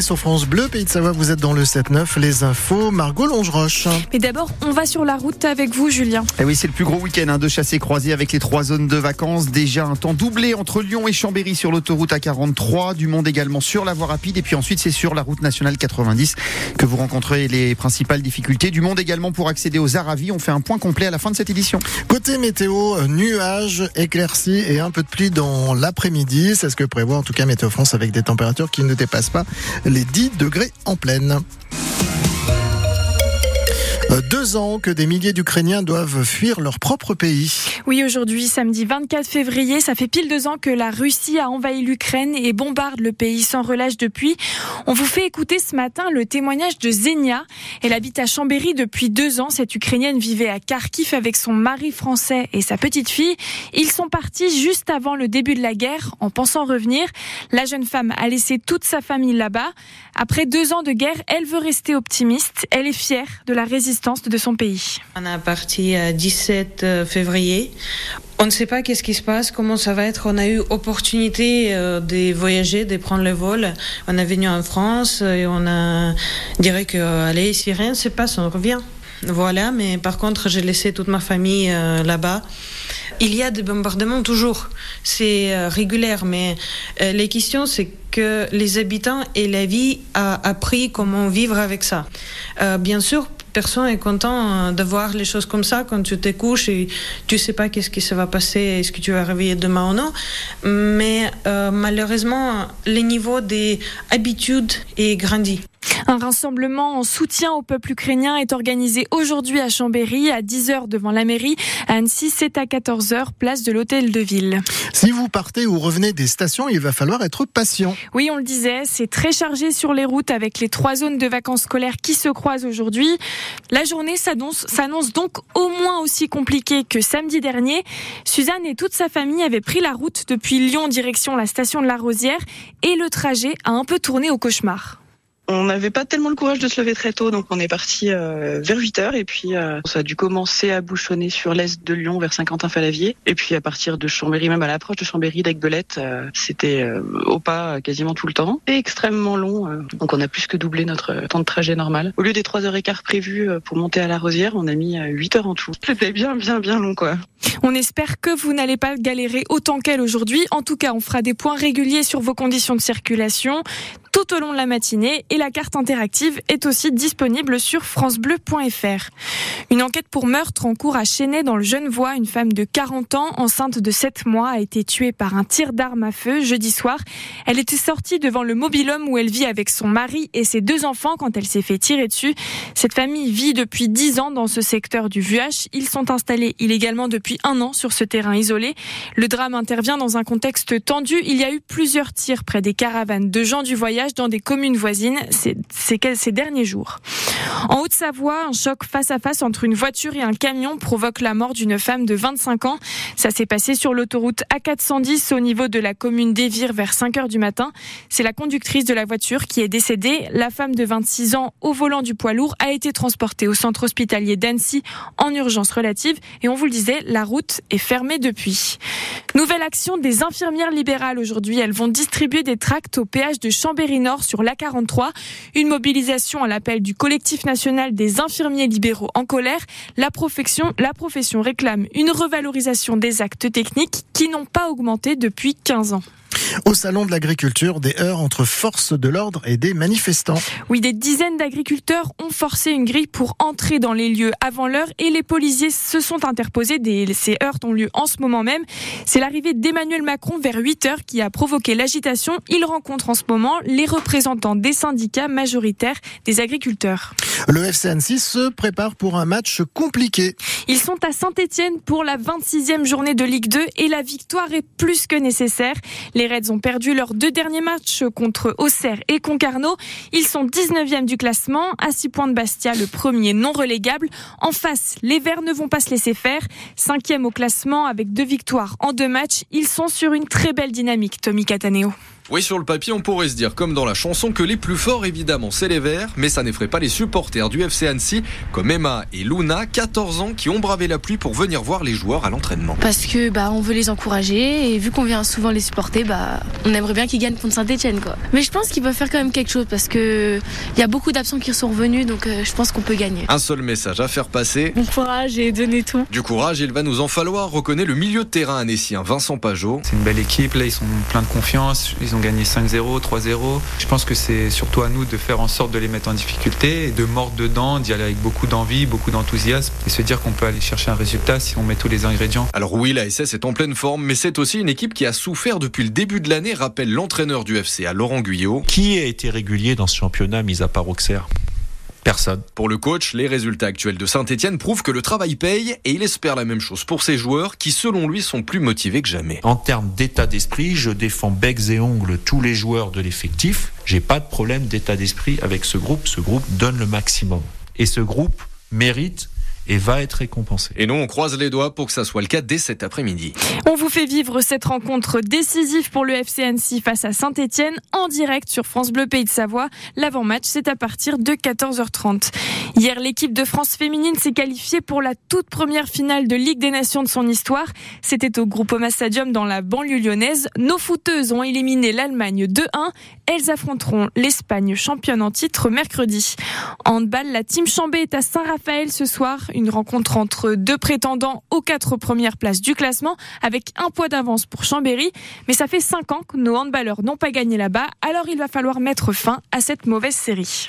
Sur France Bleu, Pays de Savoie, vous êtes dans le 7-9, les infos, Margot Longeroche. Mais d'abord, on va sur la route avec vous, Julien. Et eh oui, c'est le plus gros week-end hein, de chassés croisés avec les trois zones de vacances. Déjà un temps doublé entre Lyon et Chambéry sur l'autoroute A43, du monde également sur la voie rapide. Et puis ensuite, c'est sur la route nationale 90 que vous rencontrez les principales difficultés. Du monde également pour accéder aux Aravis. On fait un point complet à la fin de cette édition. Côté météo, nuages, éclaircies et un peu de pluie dans l'après-midi. C'est ce que prévoit en tout cas Météo France avec des températures qui ne dépassent pas les 10 degrés en pleine. Euh, deux ans que des milliers d'Ukrainiens doivent fuir leur propre pays. Oui, aujourd'hui, samedi 24 février, ça fait pile deux ans que la Russie a envahi l'Ukraine et bombarde le pays sans relâche depuis. On vous fait écouter ce matin le témoignage de Zenia. Elle habite à Chambéry depuis deux ans. Cette Ukrainienne vivait à Kharkiv avec son mari français et sa petite fille. Ils sont partis juste avant le début de la guerre en pensant revenir. La jeune femme a laissé toute sa famille là-bas. Après deux ans de guerre, elle veut rester optimiste. Elle est fière de la résistance de son pays. On est parti le 17 février. On ne sait pas qu'est-ce qui se passe, comment ça va être. On a eu opportunité euh, de voyager, de prendre le vol. On est venu en France et on a dirait que allez, si rien ne se passe, on revient. Voilà, mais par contre, j'ai laissé toute ma famille euh, là-bas. Il y a des bombardements toujours, c'est euh, régulier, mais les questions, c'est que les habitants et la vie a appris comment vivre avec ça. bien sûr, personne est content euh, de voir les choses comme ça quand tu te couches et tu sais pas qu'est-ce qui se va passer, est-ce que tu vas réveiller demain ou non. Mais euh, malheureusement, le niveau des habitudes est grandi. Un rassemblement en soutien au peuple ukrainien est organisé aujourd'hui à Chambéry à 10h devant la mairie. À Annecy, c'est à 14h, place de l'hôtel de ville. Si vous partez ou revenez des stations, il va falloir être patient. Oui, on le disait, c'est très chargé sur les routes avec les trois zones de vacances scolaires qui se croisent aujourd'hui. La journée s'annonce donc au moins aussi compliquée que samedi dernier. Suzanne et toute sa famille avaient pris la route depuis Lyon direction la station de la Rosière et le trajet a un peu tourné au cauchemar on n'avait pas tellement le courage de se lever très tôt, donc on est parti euh, vers 8 heures et puis euh, ça a dû commencer à bouchonner sur l'est de Lyon vers Saint-Quentin-Falavier et puis à partir de Chambéry, même à l'approche de Chambéry, d'Aigbelette, euh, c'était au pas quasiment tout le temps et extrêmement long. donc on a plus que doublé notre temps de trajet normal. Au lieu des 3 heures et quart prévues pour monter à la Rosière, on a mis 8 heures en tout. C'était bien, bien, bien long quoi. On espère que vous n'allez pas galérer autant qu'elle aujourd'hui. En tout cas, on fera des points réguliers sur vos conditions de circulation tout au long de la matinée et la carte interactive est aussi disponible sur francebleu.fr. Une enquête pour meurtre en cours à Chênay dans le Genevois. Une femme de 40 ans, enceinte de 7 mois, a été tuée par un tir d'arme à feu jeudi soir. Elle était sortie devant le mobilhome où elle vit avec son mari et ses deux enfants quand elle s'est fait tirer dessus. Cette famille vit depuis 10 ans dans ce secteur du Vuache. Ils sont installés illégalement depuis un an sur ce terrain isolé. Le drame intervient dans un contexte tendu. Il y a eu plusieurs tirs près des caravanes de gens du voyage dans des communes voisines ces, derniers jours. En Haute-Savoie, un choc face à face entre une voiture et un camion provoque la mort d'une femme de 25 ans. Ça s'est passé sur l'autoroute A410 au niveau de la commune d'Evire vers 5 heures du matin. C'est la conductrice de la voiture qui est décédée. La femme de 26 ans au volant du poids lourd a été transportée au centre hospitalier d'Annecy en urgence relative. Et on vous le disait, la route est fermée depuis. Nouvelle action des infirmières libérales aujourd'hui. Elles vont distribuer des tracts au péage de Chambéry-Nord sur l'A43. Une mobilisation à l'appel du collectif national des infirmiers libéraux en colère. La profession, la profession réclame une revalorisation des actes techniques qui n'ont pas augmenté depuis 15 ans. Au salon de l'agriculture, des heurts entre forces de l'ordre et des manifestants. Oui, des dizaines d'agriculteurs ont forcé une grille pour entrer dans les lieux avant l'heure et les policiers se sont interposés. ces heurts ont lieu en ce moment même. C'est l'arrivée d'Emmanuel Macron vers 8 heures qui a provoqué l'agitation. Il rencontre en ce moment les représentants des syndicats majoritaires des agriculteurs. Le FC Annecy se prépare pour un match compliqué. Ils sont à Saint-Etienne pour la 26e journée de Ligue 2 et la victoire est plus que nécessaire. Les Reds ont perdu leurs deux derniers matchs contre Auxerre et Concarneau. Ils sont 19e du classement, à 6 points de Bastia, le premier non relégable. En face, les Verts ne vont pas se laisser faire. Cinquième au classement avec deux victoires en deux matchs. Ils sont sur une très belle dynamique, Tommy Cataneo. Oui, sur le papier, on pourrait se dire, comme dans la chanson, que les plus forts, évidemment, c'est les Verts, mais ça n'effraie pas les supporters du FC Annecy, comme Emma et Luna, 14 ans, qui ont bravé la pluie pour venir voir les joueurs à l'entraînement. Parce que bah on veut les encourager et vu qu'on vient souvent les supporter, bah on aimerait bien qu'ils gagnent contre Saint-Etienne quoi. Mais je pense qu'ils peuvent faire quand même quelque chose parce que il y a beaucoup d'absents qui sont revenus, donc euh, je pense qu'on peut gagner. Un seul message à faire passer. Bon courage et donnez tout. Du courage, il va nous en falloir, reconnaît le milieu de terrain annécien, Vincent Pajot. C'est une belle équipe, là ils sont pleins de confiance, ils ont gagné 5-0, 3-0. Je pense que c'est surtout à nous de faire en sorte de les mettre en difficulté et de mordre dedans, d'y aller avec beaucoup d'envie, beaucoup d'enthousiasme et se dire qu'on peut aller chercher un résultat si on met tous les ingrédients. Alors oui, la SS est en pleine forme, mais c'est aussi une équipe qui a souffert depuis le début de l'année, rappelle l'entraîneur du FC à Laurent Guyot. Qui a été régulier dans ce championnat, mis à part Auxerre? Personne. Pour le coach, les résultats actuels de Saint-Etienne prouvent que le travail paye et il espère la même chose pour ses joueurs qui, selon lui, sont plus motivés que jamais. En termes d'état d'esprit, je défends becs et ongles tous les joueurs de l'effectif. J'ai pas de problème d'état d'esprit avec ce groupe. Ce groupe donne le maximum. Et ce groupe mérite et va être récompensé. Et nous, on croise les doigts pour que ça soit le cas dès cet après-midi. On vous fait vivre cette rencontre décisive pour le FC Annecy face à Saint-Etienne en direct sur France Bleu Pays de Savoie. L'avant-match, c'est à partir de 14h30. Hier, l'équipe de France féminine s'est qualifiée pour la toute première finale de Ligue des Nations de son histoire. C'était au Groupama Stadium dans la banlieue lyonnaise. Nos footeuses ont éliminé l'Allemagne 2-1. Elles affronteront l'Espagne championne en titre mercredi. En handball, la team Chambé est à Saint-Raphaël ce soir une rencontre entre deux prétendants aux quatre premières places du classement avec un poids d'avance pour Chambéry. Mais ça fait cinq ans que nos handballeurs n'ont pas gagné là-bas, alors il va falloir mettre fin à cette mauvaise série.